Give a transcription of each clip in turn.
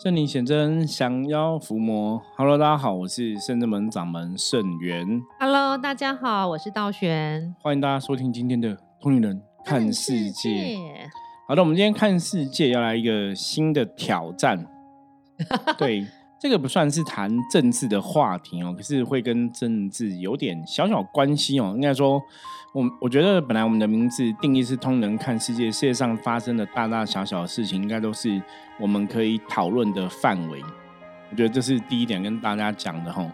圣灵显真，降妖伏魔。Hello，大家好，我是圣真门掌门圣元。Hello，大家好，我是道玄。欢迎大家收听今天的《通灵人看世界》。好的，我们今天看世界要来一个新的挑战。对，这个不算是谈政治的话题哦，可是会跟政治有点小小关系哦。应该说，我我觉得本来我们的名字定义是“通人看世界”，世界上发生的大大小小的事情，应该都是我们可以讨论的范围。我觉得这是第一点跟大家讲的哈。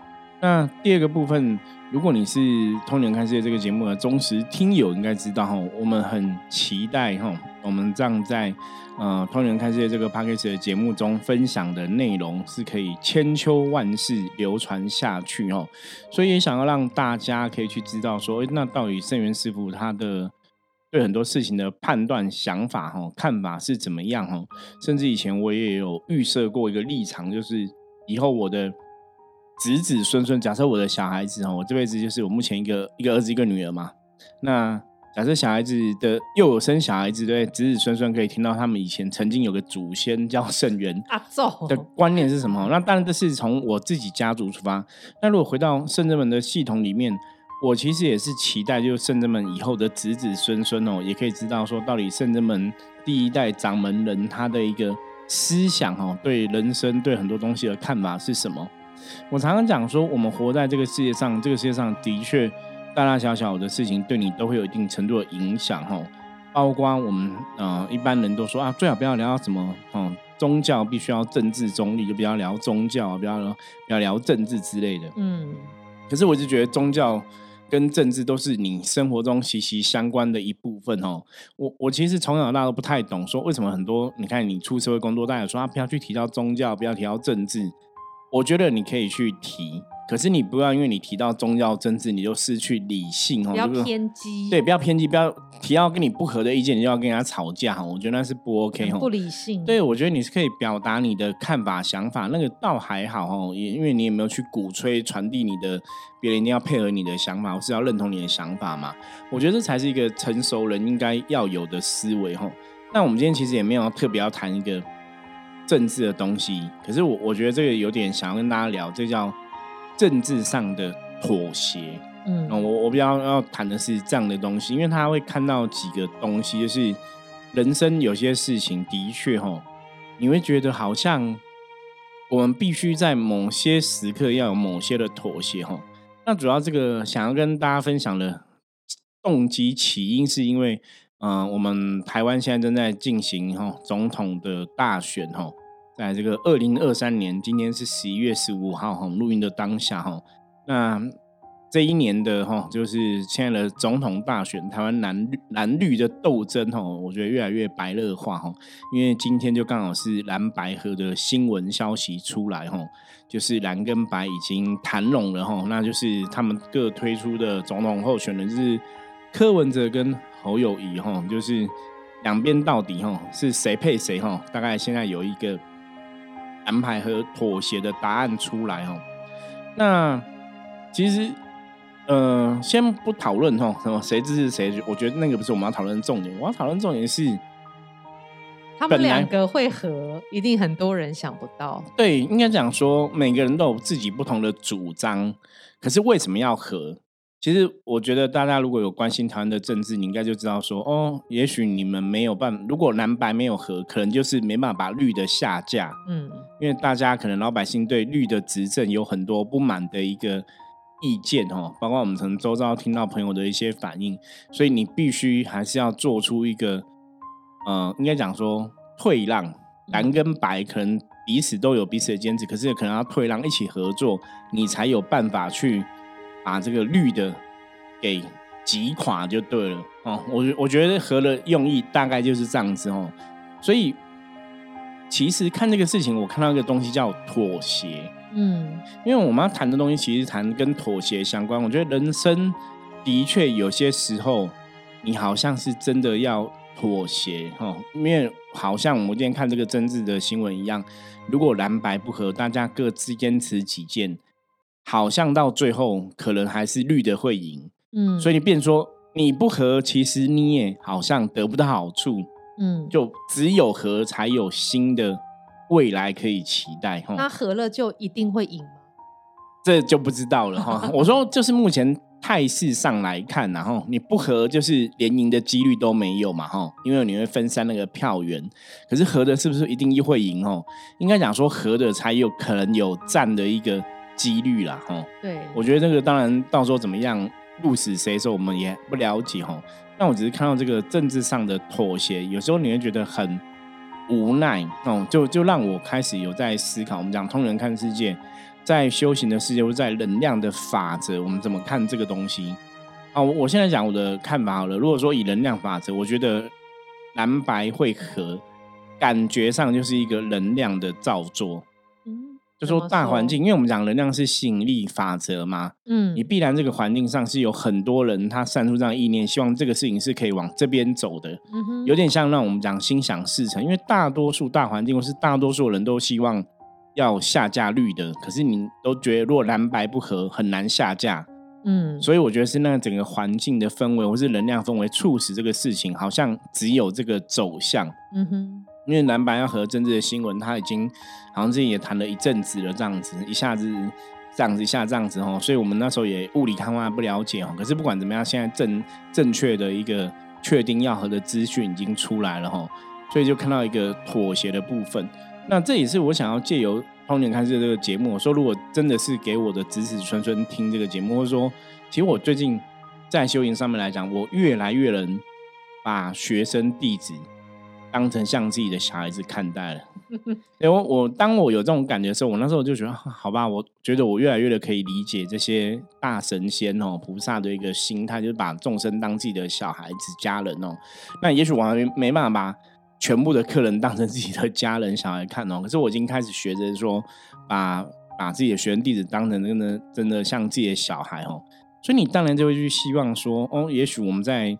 那第二个部分，如果你是《通灵人看世界》这个节目的忠实听友，应该知道哈，我们很期待哈，我们这样在呃《通灵人看世界》这个 p a c k a g e 的节目中分享的内容是可以千秋万世流传下去哦，所以也想要让大家可以去知道说，诶那到底圣元师傅他的对很多事情的判断、想法哈、看法是怎么样哈？甚至以前我也有预设过一个立场，就是以后我的。子子孙孙，假设我的小孩子哦，我这辈子就是我目前一个一个儿子一个女儿嘛。那假设小孩子的又有生小孩子，对子子孙孙可以听到他们以前曾经有个祖先叫圣元阿祖的观念是什么？那当然这是从我自己家族出发。那如果回到圣人们的系统里面，我其实也是期待，就是圣人们以后的子子孙孙哦，也可以知道说，到底圣人们第一代掌门人他的一个思想哦，对人生对很多东西的看法是什么？我常常讲说，我们活在这个世界上，这个世界上的确大大小小的事情对你都会有一定程度的影响哈。包括我们呃一般人都说啊，最好不要聊什么嗯，宗教必须要政治中立，就不要聊宗教，不要不要聊政治之类的。嗯，可是我就觉得宗教跟政治都是你生活中息息相关的一部分哦。我我其实从小到大都不太懂，说为什么很多你看你出社会工作，大家说啊不要去提到宗教，不要提到政治。我觉得你可以去提，可是你不要因为你提到宗教政治，你就失去理性哦，不要偏激，对，不要偏激，不要提到跟你不合的意见，你就要跟人家吵架哈。我觉得那是不 OK 哈。不理性。对，我觉得你是可以表达你的看法、想法，那个倒还好哦，也因为你也没有去鼓吹、传递你的，别人一定要配合你的想法，或是要认同你的想法嘛。我觉得这才是一个成熟人应该要有的思维哈。那我们今天其实也没有特别要谈一个政治的东西，可是我我觉得这个有点想要跟大家聊，这叫政治上的妥协。嗯嗯，我我比较要谈的是这样的东西，因为他会看到几个东西，就是人生有些事情的确哈，你会觉得好像我们必须在某些时刻要有某些的妥协哈。那主要这个想要跟大家分享的动机起因，是因为嗯、我们台湾现在正在进行哈总统的大选哈，在这个二零二三年，今天是十一月十五号哈，录音的当下哈，那。这一年的哈，就是现在的总统大选，台湾蓝绿蓝绿的斗争哈，我觉得越来越白热化哈。因为今天就刚好是蓝白河的新闻消息出来哈，就是蓝跟白已经谈拢了哈，那就是他们各推出的总统候选人就是柯文哲跟侯友谊哈，就是两边到底哈是谁配谁哈，大概现在有一个安排和妥协的答案出来哈。那其实。呃，先不讨论哈，什么谁支持谁，我觉得那个不是我们要讨论的重点。我要讨论重点是，他们两个会合，一定很多人想不到。对，应该讲说每个人都有自己不同的主张，可是为什么要合？其实我觉得大家如果有关心台湾的政治，你应该就知道说，哦，也许你们没有办法，如果蓝白没有合，可能就是没办法把绿的下架，嗯，因为大家可能老百姓对绿的执政有很多不满的一个意见哦，包括我们从周遭听到朋友的一些反应，所以你必须还是要做出一个，呃，应该讲说退让，蓝跟白可能彼此都有彼此的坚持，可是可能要退让，一起合作，你才有办法去把这个绿的给击垮就对了哦。我我觉得合的用意大概就是这样子哦，所以其实看这个事情，我看到一个东西叫妥协。嗯，因为我们要谈的东西其实谈跟妥协相关。我觉得人生的确有些时候，你好像是真的要妥协哦，因为好像我们今天看这个政治的新闻一样，如果蓝白不合，大家各自坚持己见，好像到最后可能还是绿的会赢。嗯，所以你变说你不和，其实你也好像得不到好处，嗯，就只有和才有新的未来可以期待。哈，那和了就一定会赢吗？这就不知道了哈。我说，就是目前态势上来看，然后你不和，就是连赢的几率都没有嘛哈。因为你会分散那个票源，可是和的是不是一定会赢哦？应该讲说和的才有可能有占的一个几率啦哈。对，我觉得这个当然到时候怎么样，鹿死谁手我们也不了解哈。但我只是看到这个政治上的妥协，有时候你会觉得很无奈哦，就就让我开始有在思考。我们讲通人看世界。在修行的世界，或在能量的法则，我们怎么看这个东西？啊，我现在讲我的看法好了。如果说以能量法则，我觉得蓝白会合，感觉上就是一个能量的造作。说大环境，因为我们讲能量是吸引力法则嘛。嗯，你必然这个环境上是有很多人他散出这样意念，希望这个事情是可以往这边走的。嗯哼，有点像让我们讲心想事成，因为大多数大环境或是大多数人都希望。要下架绿的，可是你都觉得如果蓝白不合很难下架，嗯，所以我觉得是那个整个环境的氛围或是能量氛围促使这个事情好像只有这个走向，嗯哼，因为蓝白要和政治的新闻，他已经好像之前也谈了一阵子了，这样子一下子这样子一下这样子哦，所以我们那时候也雾里看花不了解哦，可是不管怎么样，现在正正确的一个确定要和的资讯已经出来了哦，所以就看到一个妥协的部分。那这也是我想要借由《通年看世》这个节目，说如果真的是给我的子子孙孙听这个节目，或者说，其实我最近在修行上面来讲，我越来越能把学生弟子当成像自己的小孩子看待了。因为我当我有这种感觉的时候，我那时候就觉得，好吧，我觉得我越来越的可以理解这些大神仙哦、菩萨的一个心态，就是把众生当自己的小孩子、家人哦。那也许我还没办法把。全部的客人当成自己的家人小孩看哦，可是我已经开始学着说，把把自己的学生弟子当成真的真的像自己的小孩哦，所以你当然就会去希望说，哦，也许我们在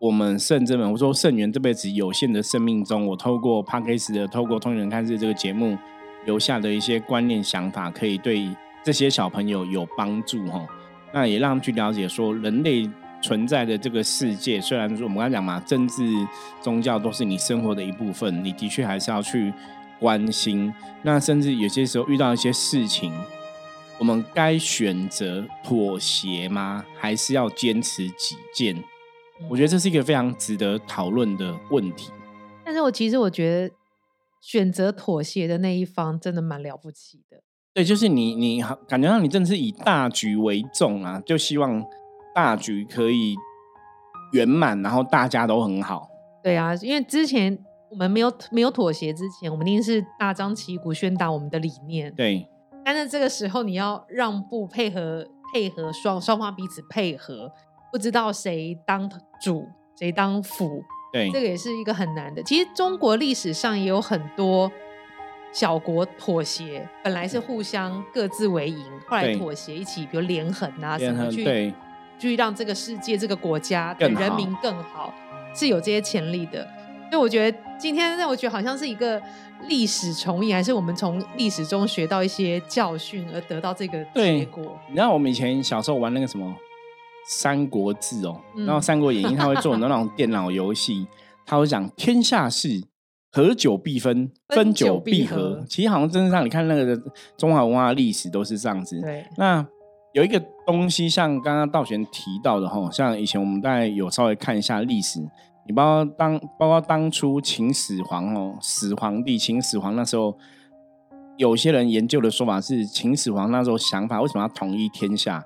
我们圣真们，我说圣元这辈子有限的生命中，我透过 p a r k a s 的，透过通人看世这个节目留下的一些观念想法，可以对这些小朋友有帮助哈，那也让他们去了解说人类。存在的这个世界，虽然说我们刚才讲嘛，政治、宗教都是你生活的一部分，你的确还是要去关心。那甚至有些时候遇到一些事情，我们该选择妥协吗？还是要坚持己见？我觉得这是一个非常值得讨论的问题。但是我其实我觉得，选择妥协的那一方真的蛮了不起的。对，就是你，你感觉到你真的是以大局为重啊，就希望。大局可以圆满，然后大家都很好。对啊，因为之前我们没有没有妥协之前，我们一定是大张旗鼓宣达我们的理念。对，但是这个时候你要让步，配合配合双双方彼此配合，不知道谁当主谁当辅。对，这个也是一个很难的。其实中国历史上也有很多小国妥协，本来是互相各自为营，后来妥协一起，比如连横啊什么去。去让这个世界、这个国家的人民更好，是有这些潜力的。所以我觉得今天，让我觉得好像是一个历史重演，还是我们从历史中学到一些教训而得到这个结果。你知道我们以前小时候玩那个什么《三国志》哦，然后《三国演义》他会做那种电脑游戏，他会讲天下事，合久必分，分久必合。其实好像真的上你看那个中华文化历史都是这样子。对，那。有一个东西，像刚刚道玄提到的哈，像以前我们大概有稍微看一下历史，你包括当包括当初秦始皇哦，始皇帝秦始皇那时候，有些人研究的说法是秦始皇那时候想法为什么要统一天下？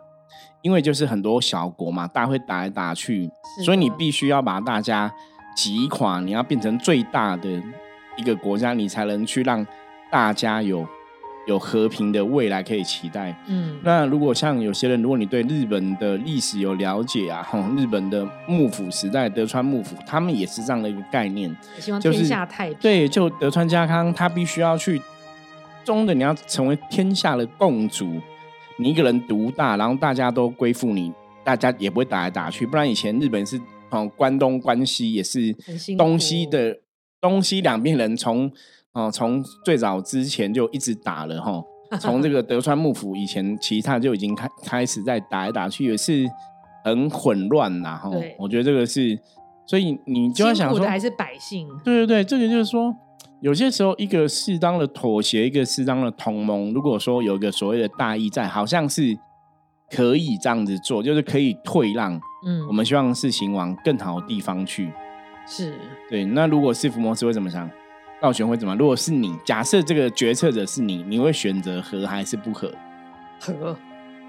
因为就是很多小国嘛，大家会打来打去，所以你必须要把大家击垮，你要变成最大的一个国家，你才能去让大家有。有和平的未来可以期待。嗯，那如果像有些人，如果你对日本的历史有了解啊，哈，日本的幕府时代，德川幕府，他们也是这样的一个概念，希望天下太平。对，就德川家康，他必须要去中的，你要成为天下的共主，你一个人独大，然后大家都归附你，大家也不会打来打去。不然以前日本是哦，关东关西也是东西的东西两边人从。哦，从最早之前就一直打了哈，从这个德川幕府以前，其他就已经开开始在打来打去，也是很混乱呐哈。我觉得这个是，所以你就要想说，还是百姓？对对对，这个就是说，有些时候一个适当的妥协，一个适当的同盟，如果说有一个所谓的大义在，好像是可以这样子做，就是可以退让。嗯，我们希望事情往更好的地方去。是对。那如果是福摩斯会怎么想？道玄会怎么？如果是你，假设这个决策者是你，你会选择和还是不和？和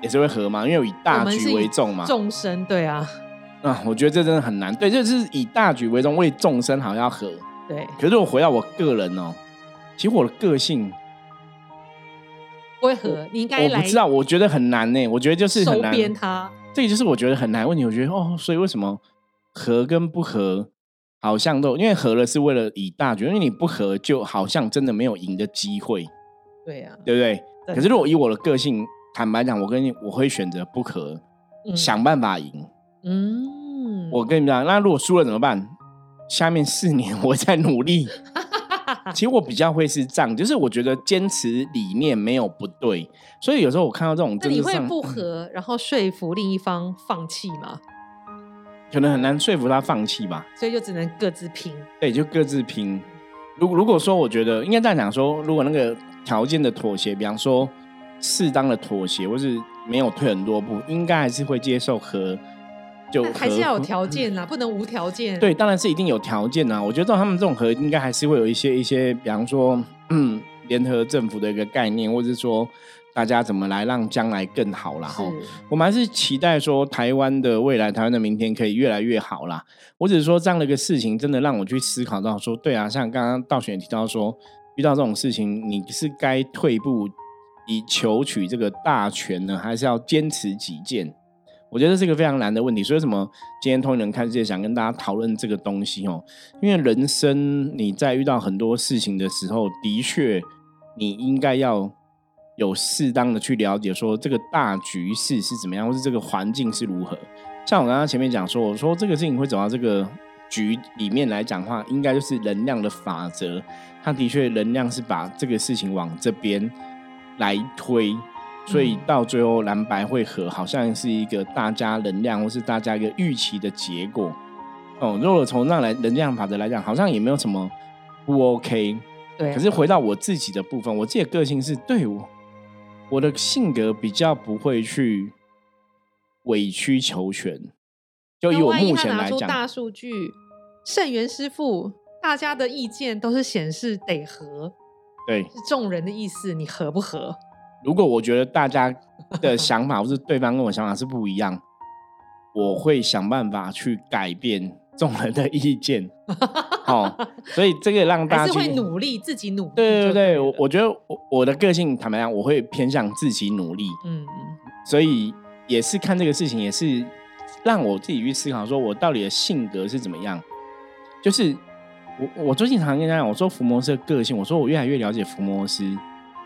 也是会和吗？因为以大局为重嘛。众生对啊。啊，我觉得这真的很难。对，就是以大局为重，为众生好要和。对。可是我回到我个人哦，其实我的个性不会和，你应该我不知道，我觉得很难呢。我觉得就是很难。收编他，这个就是我觉得很难问题。我觉得哦，所以为什么合跟不合？好像都因为合了是为了以大局，因为你不合就好像真的没有赢的机会。对呀，对不对？可是如果以我的个性，坦白讲，我跟你我会选择不合，想办法赢。嗯，我跟你讲，那如果输了怎么办？下面四年我在努力。其实我比较会是这样，就是我觉得坚持理念没有不对，所以有时候我看到这种，那你会不和，然后说服另一方放弃吗？可能很难说服他放弃吧，所以就只能各自拼。对，就各自拼。如如果说，我觉得应该这样讲说，如果那个条件的妥协，比方说适当的妥协，或是没有退很多步，应该还是会接受和就还是要有条件啦，不能无条件。对，当然是一定有条件啦。我觉得他们这种合应该还是会有一些一些，比方说嗯，联合政府的一个概念，或者是说。大家怎么来让将来更好啦？哈，我们还是期待说台湾的未来，台湾的明天可以越来越好啦。我只是说这样的一个事情，真的让我去思考到说，对啊，像刚刚道选提到说，遇到这种事情，你是该退步以求取这个大权呢，还是要坚持己见？我觉得这是一个非常难的问题。所以什么？今天通人看世界想跟大家讨论这个东西哦，因为人生你在遇到很多事情的时候，的确你应该要。有适当的去了解，说这个大局势是怎么样，或是这个环境是如何。像我刚刚前面讲说，我说这个事情会走到这个局里面来讲话，应该就是能量的法则。它的确能量是把这个事情往这边来推，所以到最后蓝白会合，好像是一个大家能量或是大家一个预期的结果。哦，如果从那来能量法则来讲，好像也没有什么不 OK。对。可是回到我自己的部分，我自己的个性是对我。我的性格比较不会去委曲求全，就以我目前来讲，大数据，盛元师傅，大家的意见都是显示得合，对，是众人的意思，你合不合？如果我觉得大家的想法或是对方跟我想法是不一样，我会想办法去改变。众人的意见，好，所以这个让大家会努力自己努力。对对对，我我觉得我我的个性坦白讲，我会偏向自己努力。嗯嗯，所以也是看这个事情，也是让我自己去思考，说我到底的性格是怎么样。就是我我最近常跟大家讲，我说福摩斯的个性，我说我越来越了解福摩斯。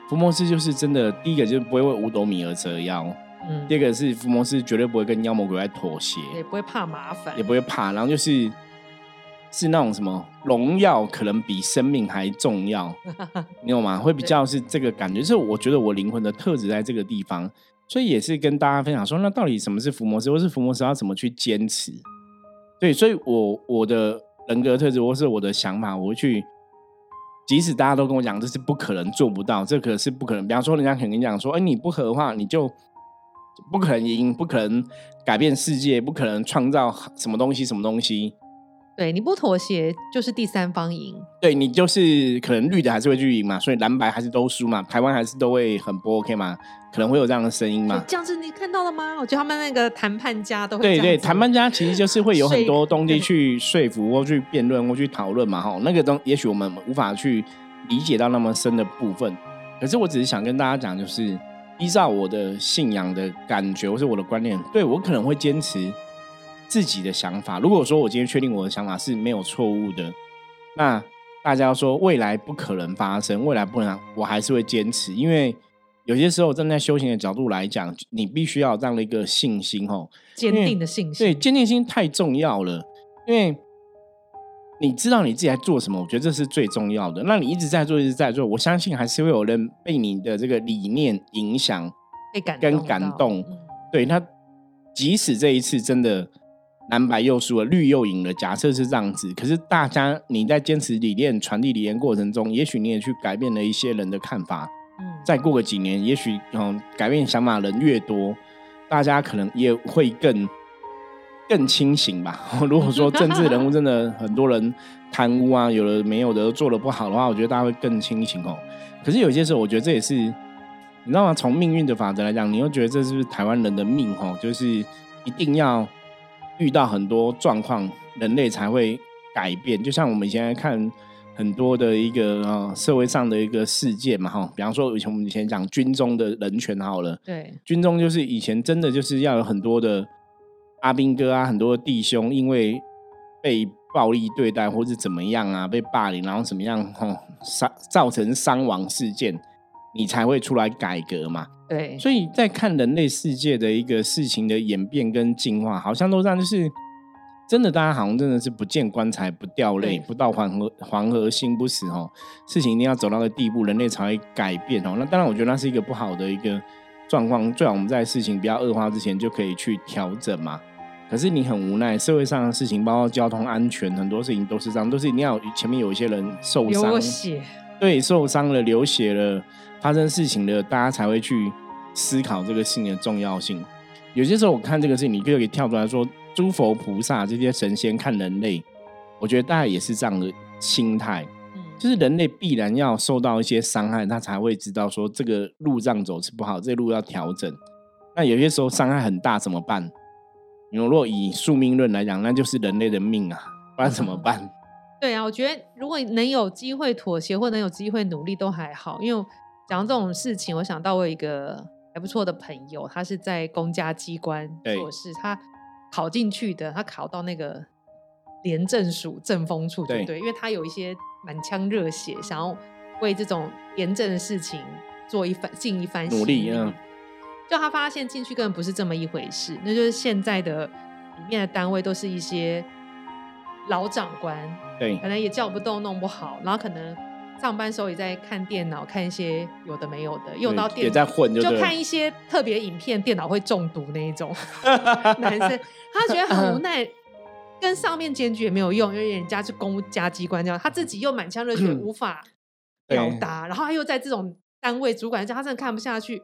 福摩斯就是真的，第一个就是不会为五斗米而折腰。第二个是福摩斯绝对不会跟妖魔鬼怪妥协，也不会怕麻烦，也不会怕。然后就是是那种什么荣耀可能比生命还重要，你懂吗？会比较是这个感觉。是我觉得我灵魂的特质在这个地方，所以也是跟大家分享说，那到底什么是福摩斯，或是福摩斯要怎么去坚持？对，所以我我的人格特质，或是我的想法，我会去，即使大家都跟我讲这是不可能做不到，这可是不可能。比方说，人家肯定讲说，哎，你不合的话，你就。不可能赢，不可能改变世界，不可能创造什么东西，什么东西。对，你不妥协就是第三方赢。对你就是可能绿的还是会去赢嘛，所以蓝白还是都输嘛，台湾还是都会很不 OK 嘛，可能会有这样的声音嘛。这样子你看到了吗？我觉得他们那个谈判家都会对对，谈判家其实就是会有很多东西去说服或去辩论或去讨论嘛，哈，那个东也许我们无法去理解到那么深的部分，可是我只是想跟大家讲，就是。依照我的信仰的感觉，或是我的观念，对我可能会坚持自己的想法。如果说我今天确定我的想法是没有错误的，那大家说未来不可能发生，未来不能，我还是会坚持。因为有些时候站在修行的角度来讲，你必须要这样的一个信心，哦，坚定的信心。对，坚定心太重要了，因为。你知道你自己在做什么？我觉得这是最重要的。那你一直在做，一直在做，我相信还是会有人被你的这个理念影响，被感跟感动。对，那即使这一次真的蓝白又输了，绿又赢了。假设是这样子，可是大家你在坚持理念、传递理念过程中，也许你也去改变了一些人的看法。再过个几年，也许嗯改变想法人越多，大家可能也会更更清醒吧。如果说政治人物真的很多人贪污啊，有的没有的做的不好的话，我觉得大家会更清醒哦。可是有些时候，我觉得这也是你知道吗？从命运的法则来讲，你又觉得这是不是台湾人的命？哦，就是一定要。遇到很多状况，人类才会改变。就像我们现在看很多的一个啊社会上的一个事件嘛，哈，比方说以前我们以前讲军中的人权好了，对，军中就是以前真的就是要有很多的阿兵哥啊，很多的弟兄因为被暴力对待或者怎么样啊，被霸凌，然后怎么样，哈，伤造成伤亡事件，你才会出来改革嘛。对，所以在看人类世界的一个事情的演变跟进化，好像都这样，就是真的，大家好像真的是不见棺材不掉泪，不到黄河黄河心不死哦。事情一定要走到个地步，人类才会改变哦。那当然，我觉得那是一个不好的一个状况，最好我们在事情比较恶化之前就可以去调整嘛。可是你很无奈，社会上的事情，包括交通安全，很多事情都是这样，都是一定要前面有一些人受伤，对，受伤了，流血了。发生事情了，大家才会去思考这个事情的重要性。有些时候，我看这个事情，你就可以跳出来说，诸佛菩萨这些神仙看人类，我觉得大概也是这样的心态，就是人类必然要受到一些伤害，他才会知道说这个路这样走是不好，这路要调整。那有些时候伤害很大怎么办？你如果以宿命论来讲，那就是人类的命啊，不然怎么办？对啊，我觉得如果能有机会妥协，或能有机会努力，都还好，因为。讲这种事情，我想到我有一个还不错的朋友，他是在公家机关做事，他考进去的，他考到那个廉政署政风处，对对，因为他有一些满腔热血，想要为这种廉政的事情做一番尽一番努力啊。就他发现进去根本不是这么一回事，那就是现在的里面的单位都是一些老长官，对，可能也叫不动，弄不好，然后可能。上班时候也在看电脑，看一些有的没有的，用到电也在混，就看一些特别影片，电脑会中毒那一种 男生，他觉得很无奈，跟上面检举也没有用，因为人家是公家机关这样，他自己又满腔热血无法 表达，然后他又在这种单位主管，他真的看不下去，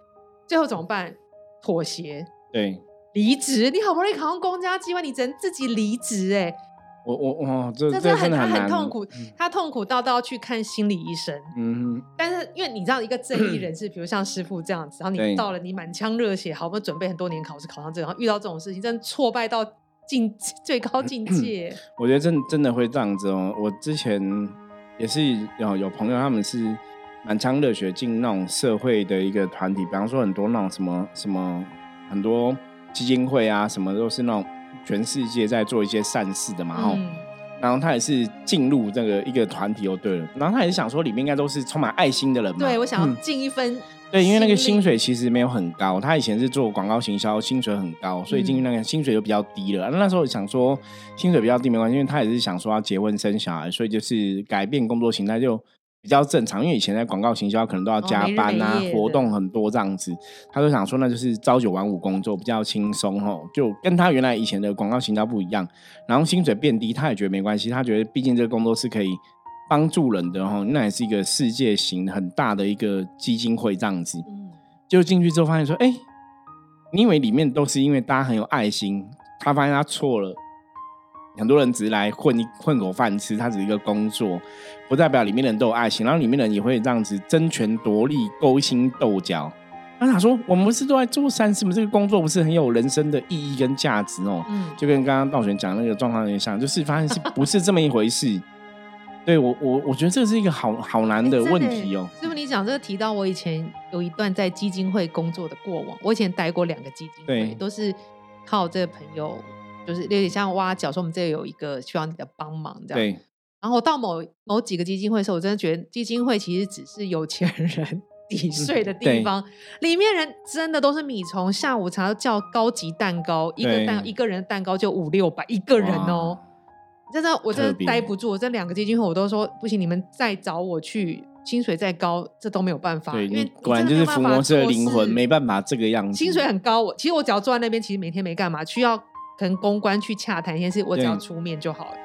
最后怎么办？妥协，对，离职。你好不容易考上公家机关，你只能自己离职，哎。我我哇，这这很他很很痛苦，他痛苦到都要去看心理医生。嗯，但是因为你知道，一个正义人 士，比如像师傅这样子，然后你到了，你满腔热血，好不容易准备很多年考试考上这个，然后遇到这种事情，真的挫败到境 最高境界。我觉得真真的会这样子哦。我之前也是有有朋友，他们是满腔热血进那种社会的一个团体，比方说很多那种什么什么很多基金会啊，什么都是那种。全世界在做一些善事的嘛，吼，然后他也是进入这个一个团体哦，对了，然后他也是想说里面应该都是充满爱心的人嘛，对我想要尽一分，对，因为那个薪水其实没有很高，他以前是做广告行销，薪水很高，所以进去那个薪水就比较低了。那时候想说薪水比较低没关系，因为他也是想说要结婚生小孩，所以就是改变工作形态就。比较正常，因为以前在广告行销可能都要加班啊，活动很多这样子，他就想说那就是朝九晚五工作比较轻松哦，就跟他原来以前的广告行销不一样。然后薪水变低，他也觉得没关系，他觉得毕竟这个工作是可以帮助人的哦，那也是一个世界型很大的一个基金会这样子。就进去之后发现说，哎，你以为里面都是因为大家很有爱心，他发现他错了。很多人只是来混一混口饭吃，它只是一个工作，不代表里面的人都有爱情，然后里面的人也会这样子争权夺利、勾心斗角。那他说：“我们不是都在做善事吗？这个工作不是很有人生的意义跟价值哦？”嗯，就跟刚刚道玄讲那个状况有点像，就是发现是 不是这么一回事？对我，我我觉得这是一个好好难的问题哦。师傅，你讲这个提到我以前有一段在基金会工作的过往，我以前待过两个基金会，都是靠这个朋友。就是有点像挖角，说我们这里有一个需要你的帮忙这样。对。然后到某某几个基金会的时候，我真的觉得基金会其实只是有钱人抵税的地方，里面人真的都是米虫。下午茶叫高级蛋糕，一个蛋一个人蛋糕就五六百一个人哦。真的，我真的待不住。这两个基金会我都说不行，你们再找我去，薪水再高，这都没有办法。因为果然就是福摩斯的灵魂，没办法这个样子。薪水很高，我其实我只要坐在那边，其实每天没干嘛，需要。可能公关去洽谈一件事，我只要出面就好了。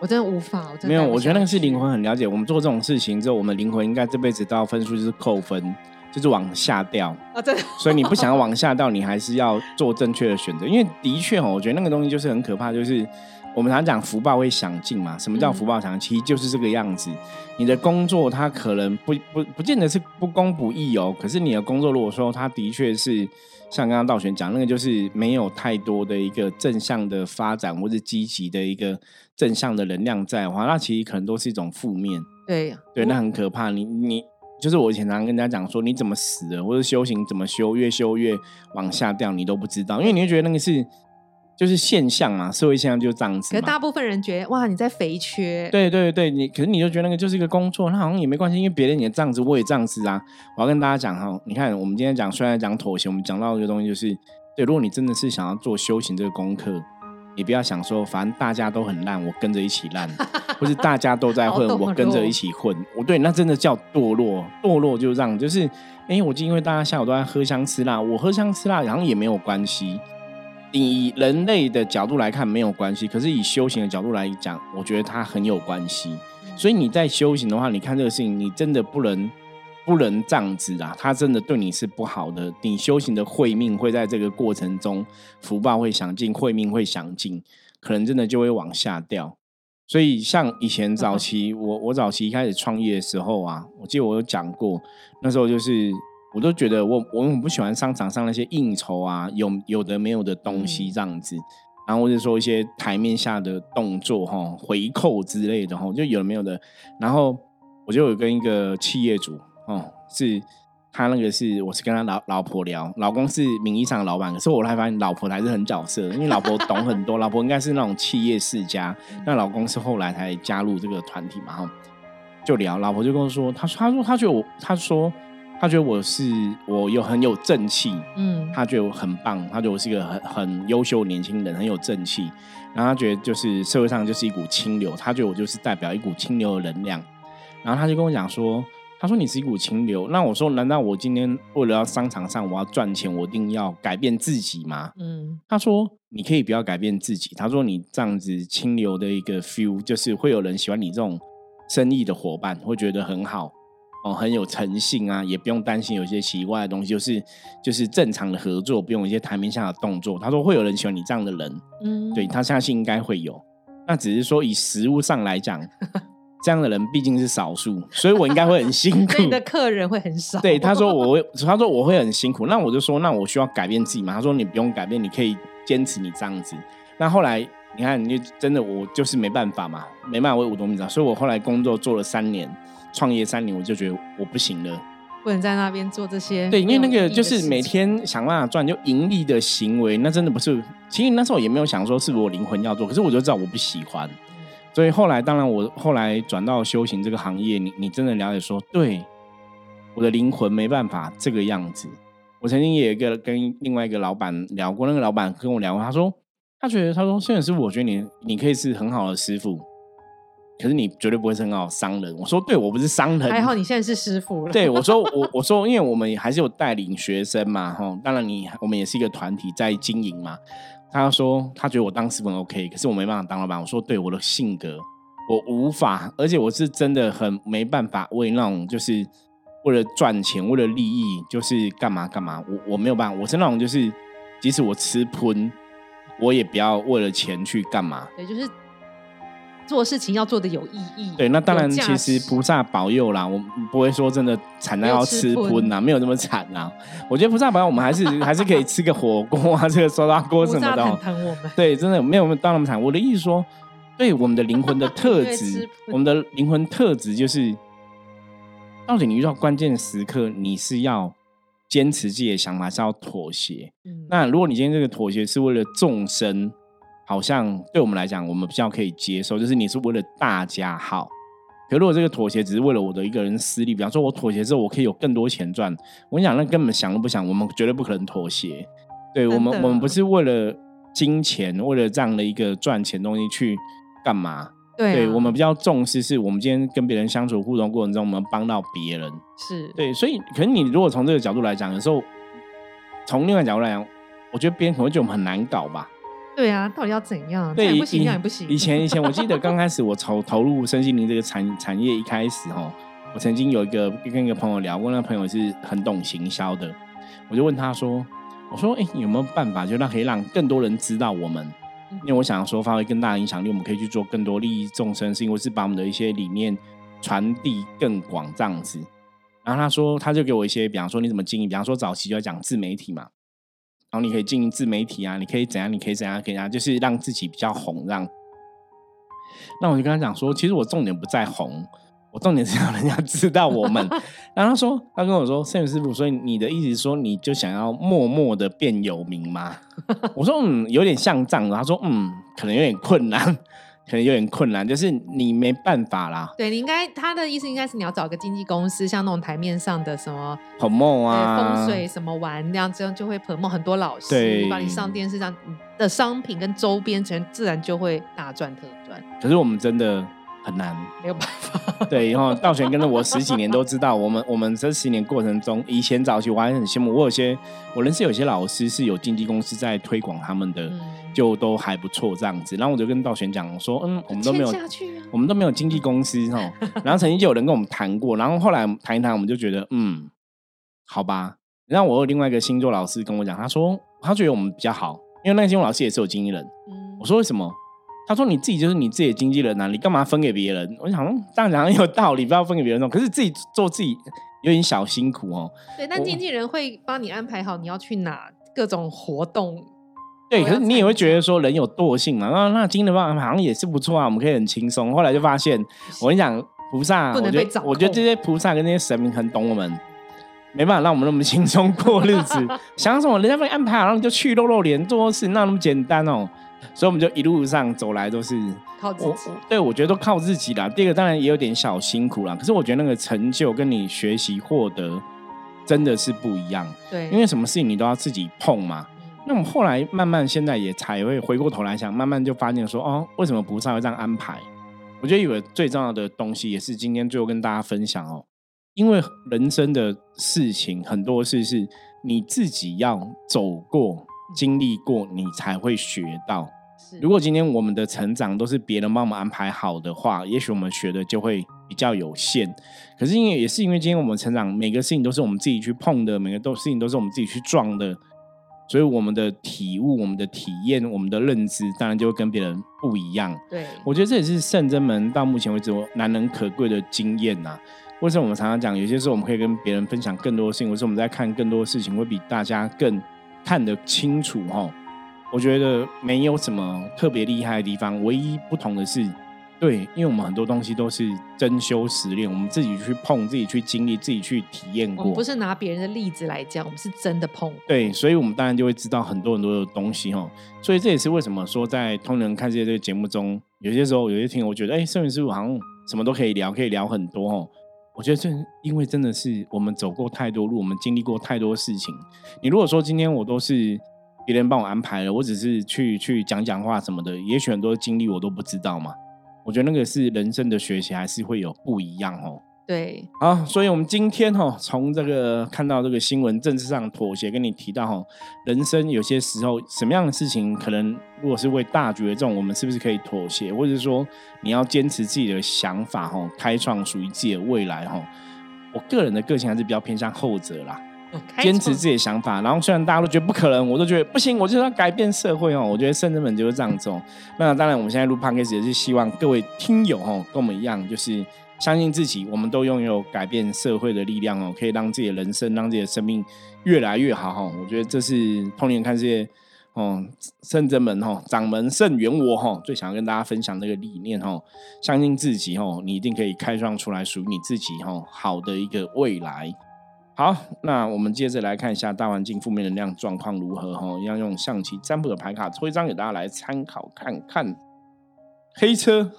我真的无法，我真的没有。我觉得那个是灵魂很了解。我们做这种事情之后，我们灵魂应该这辈子都要分数就是扣分，就是往下掉啊。对。所以你不想要 往下掉，你还是要做正确的选择。因为的确哦，我觉得那个东西就是很可怕，就是我们常讲福报会享尽嘛。什么叫福报享尽？其实就是这个样子。你的工作它可能不不不见得是不公不义哦，可是你的工作如果说它的确是。像刚刚道玄讲那个，就是没有太多的一个正向的发展，或是积极的一个正向的能量在的话，那其实可能都是一种负面。对，对，那很可怕。你你就是我以前常常跟人家讲说，你怎么死的，或者修行怎么修，越修越往下掉，你都不知道，因为你会觉得那个是。就是现象嘛，社会现象就这样子。可大部分人觉得哇，你在肥缺。对对对，你可是你就觉得那个就是一个工作，那好像也没关系，因为别人也这样子，我也这样子啊。我要跟大家讲哈，你看我们今天讲，虽然讲妥协，我们讲到一个东西就是，对，如果你真的是想要做修行这个功课，你不要想说，反正大家都很烂，我跟着一起烂，或是大家都在混，我跟着一起混。我对，那真的叫堕落，堕落就这样，就是，哎，我就因为大家下午都在喝香吃辣，我喝香吃辣，然后也没有关系。以人类的角度来看没有关系，可是以修行的角度来讲，我觉得它很有关系。所以你在修行的话，你看这个事情，你真的不能不能这样子啊！它真的对你是不好的。你修行的慧命会在这个过程中福报会享尽，慧命会享尽，可能真的就会往下掉。所以像以前早期，我我早期一开始创业的时候啊，我记得我有讲过，那时候就是。我都觉得我我很不喜欢商场上那些应酬啊，有有的没有的东西这样子，然后或者说一些台面下的动作哈，回扣之类的哈，就有的没有的。然后我就有跟一个企业主哦，是他那个是我是跟他老老婆聊，老公是名义上的老板，可是我来发现老婆还是很角色，因为老婆懂很多，老婆应该是那种企业世家，那老公是后来才加入这个团体嘛哈，就聊，老婆就跟我说，他说他说他觉得我他说。他觉得我是我有很有正气，嗯，他觉得我很棒，他觉得我是一个很很优秀年轻人，很有正气。然后他觉得就是社会上就是一股清流，他觉得我就是代表一股清流的能量。然后他就跟我讲说：“他说你是一股清流。”那我说：“难道我今天为了要商场上我要赚钱，我一定要改变自己吗？”嗯，他说：“你可以不要改变自己。”他说：“你这样子清流的一个 feel，就是会有人喜欢你这种生意的伙伴，会觉得很好。”哦，很有诚信啊，也不用担心有一些奇怪的东西，就是就是正常的合作，不用一些台面下的动作。他说会有人喜欢你这样的人，嗯，对他相信应该会有。那只是说以实物上来讲，这样的人毕竟是少数，所以我应该会很辛苦。你的客人会很少。对，他说我会，他说我会很辛苦。那我就说，那我需要改变自己嘛？他说你不用改变，你可以坚持你这样子。那后来你看，你真的我就是没办法嘛，没办法为五斗米折。所以我后来工作做了三年。创业三年，我就觉得我不行了，不能在那边做这些。对，因为那个就是每天想办法赚就盈利的行为，那真的不是。其实那时候也没有想说是我灵魂要做，可是我就知道我不喜欢。所以后来，当然我后来转到修行这个行业，你你真的了解说，对我的灵魂没办法这个样子。我曾经也有一个跟另外一个老板聊过，那个老板跟我聊过，他说他觉得他说，现在师傅，我觉得你你可以是很好的师傅。可是你绝对不会是很好商人。我说对，我不是商人。还好你现在是师傅了。对，我说我 我说，因为我们还是有带领学生嘛，哈。当然你我们也是一个团体在经营嘛。他说他觉得我当师傅 OK，可是我没办法当老板。我说对，我的性格我无法，而且我是真的很没办法为那种就是为了赚钱、为了利益，就是干嘛干嘛。我我没有办法，我是那种就是即使我吃喷，我也不要为了钱去干嘛。对，就是。做事情要做的有意义。对，那当然，其实菩萨保佑啦，我不会说真的惨到要吃荤呐，没有那么惨呐。我觉得菩萨保佑，我们还是 还是可以吃个火锅啊，这个烧大锅什么的。对，真的没有到那么惨。我的意思说，对我们的灵魂的特质，我们的灵魂特质就是，到底你遇到关键时刻，你是要坚持自己的想法，是要妥协。那如果你今天这个妥协是为了众生。好像对我们来讲，我们比较可以接受，就是你是为了大家好。可如果这个妥协只是为了我的一个人私利，比方说我妥协之后我可以有更多钱赚，我跟你讲，那根本想都不想，我们绝对不可能妥协。对我们，我们不是为了金钱，为了这样的一个赚钱东西去干嘛？对，我们比较重视是我们今天跟别人相处互动过程中，我们帮到别人。是对，所以可能你如果从这个角度来讲，有时候从另外角度来讲，我觉得别人可能会觉得我们很难搞吧。对啊，到底要怎样？对，不行，这样也不行。以前以前，我记得 刚开始我投投入身心灵这个产产业，一开始哦，我曾经有一个跟一个朋友聊过，那朋友是很懂行销的，我就问他说：“我说，哎，有没有办法，就让可以让更多人知道我们？因为我想说，发挥更大的影响力，我们可以去做更多利益众生，是因为是把我们的一些理念传递更广这样子。”然后他说，他就给我一些，比方说你怎么经营，比方说早期就要讲自媒体嘛。然后你可以经营自媒体啊，你可以怎样？你可以怎样？可以啊，就是让自己比较红，让。那我就跟他讲说，其实我重点不在红，我重点是要人家知道我们。然后他说，他跟我说，摄影师傅，所以你的意思是说，你就想要默默的变有名吗？我说，嗯，有点像这样。他说，嗯，可能有点困难。可能有点困难，就是你没办法啦。对你应该，他的意思应该是你要找个经纪公司，像那种台面上的什么捧梦啊、风水什么玩那样，这样就会捧梦很多老师，把你上电视上的商品跟周边全自然就会大赚特赚。可是我们真的。很难，没有办法。对，然后道玄跟着我十几年都知道，我们我们这十年过程中，以前早期我还很羡慕，我有些我认识有些老师是有经纪公司在推广他们的，就都还不错这样子。然后我就跟道玄讲说，嗯，我们都没有，我们都没有经纪公司哈。然后曾经就有人跟我们谈过，然后后来谈一谈，我们就觉得，嗯，好吧。然后我有另外一个星座老师跟我讲，他说他觉得我们比较好，因为那个星座老师也是有经纪人。我说为什么？他说：“你自己就是你自己的经纪人啊，你干嘛分给别人？”我想，当然有道理，不要分给别人。可是自己做自己有点小辛苦哦。对，但经纪人会帮你安排好你要去哪各种活动。对，可是你也会觉得说人有惰性嘛？那那经纪人好像也是不错啊，我们可以很轻松。后来就发现，我跟你讲，菩萨，我觉得我觉得这些菩萨跟那些神明很懂我们，没办法让我们那么轻松过日子。想什么？人家帮你安排好，然后你就去露露脸做事，那那么简单哦。所以我们就一路上走来都是靠自己，对我觉得都靠自己啦。第二个当然也有点小辛苦啦，可是我觉得那个成就跟你学习获得真的是不一样。对，因为什么事情你都要自己碰嘛。那我们后来慢慢现在也才会回过头来想，慢慢就发现说哦，为什么菩萨会这样安排？我觉得有个最重要的东西，也是今天最后跟大家分享哦。因为人生的事情很多事是你自己要走过、经历过，你才会学到。如果今天我们的成长都是别人帮我们安排好的话，也许我们学的就会比较有限。可是因为也是因为今天我们成长，每个事情都是我们自己去碰的，每个都事情都是我们自己去撞的，所以我们的体悟、我们的体验、我们的认知，当然就会跟别人不一样。对，我觉得这也是圣真门到目前为止难能可贵的经验呐。为什么我们常常讲，有些时候我们可以跟别人分享更多的事情，或是我们在看更多的事情，会比大家更看得清楚哈。我觉得没有什么特别厉害的地方，唯一不同的是，对，因为我们很多东西都是真修实练，我们自己去碰，自己去经历，自己去体验过。不是拿别人的例子来讲，我们是真的碰。对，所以我们当然就会知道很多很多的东西哈。所以这也是为什么说在通人看世界这个节目中，有些时候有些听，我觉得哎，圣元师傅好像什么都可以聊，可以聊很多哦。我觉得这因为真的是我们走过太多路，我们经历过太多事情。你如果说今天我都是。别人帮我安排了，我只是去去讲讲话什么的，也许很多经历我都不知道嘛。我觉得那个是人生的学习，还是会有不一样哦。对，好，所以我们今天哈，从这个看到这个新闻，政治上妥协，跟你提到哈，人生有些时候什么样的事情，可能如果是为大局为重，我们是不是可以妥协，或者说你要坚持自己的想法哈，开创属于自己的未来哈。我个人的个性还是比较偏向后者啦。坚持自己的想法，然后虽然大家都觉得不可能，我都觉得不行，我就是要改变社会哦。我觉得圣人们就是这样子哦。那当然，我们现在录 podcast 也是希望各位听友哦，跟我们一样，就是相信自己，我们都拥有改变社会的力量哦，可以让自己的人生、让自己的生命越来越好哈。我觉得这是通年看世界哦，圣人们哈，掌门圣元我哈，最想要跟大家分享这个理念哈。相信自己哈，你一定可以开创出来属于你自己哈好的一个未来。好，那我们接着来看一下大环境负面能量状况如何哈？要用象棋占卜的牌卡抽一张给大家来参考看看。黑车，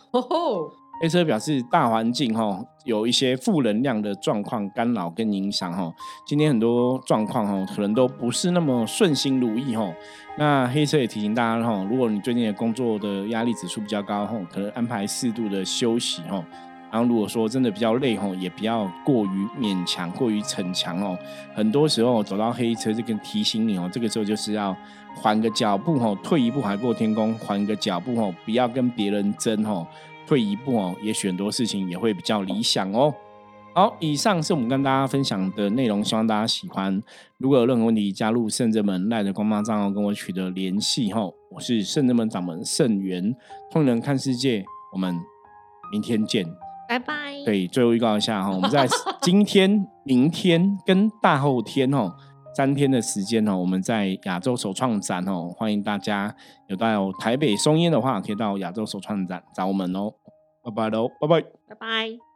黑车表示大环境哈有一些负能量的状况干扰跟影响哈。今天很多状况哈可能都不是那么顺心如意哈。那黑车也提醒大家哈，如果你最近的工作的压力指数比较高哈，可能安排适度的休息哈。然后如果说真的比较累吼，也不要过于勉强、过于逞强哦。很多时候走到黑车，这个提醒你哦，这个时候就是要缓个脚步吼，退一步海阔天空，缓个脚步吼，不要跟别人争吼，退一步哦，也许很多事情也会比较理想哦。好，以上是我们跟大家分享的内容，希望大家喜欢。如果有任何问题，加入圣者门赖的官方账号跟我取得联系哈。我是圣者门掌门圣元，通人看世界，我们明天见。拜拜。对，最后预告一下哈，我们在今天、明天跟大后天哦，三天的时间哦，我们在亚洲首创展哦，欢迎大家有到台北松烟的话，可以到亚洲首创展找我们哦。拜拜喽，拜拜，拜拜。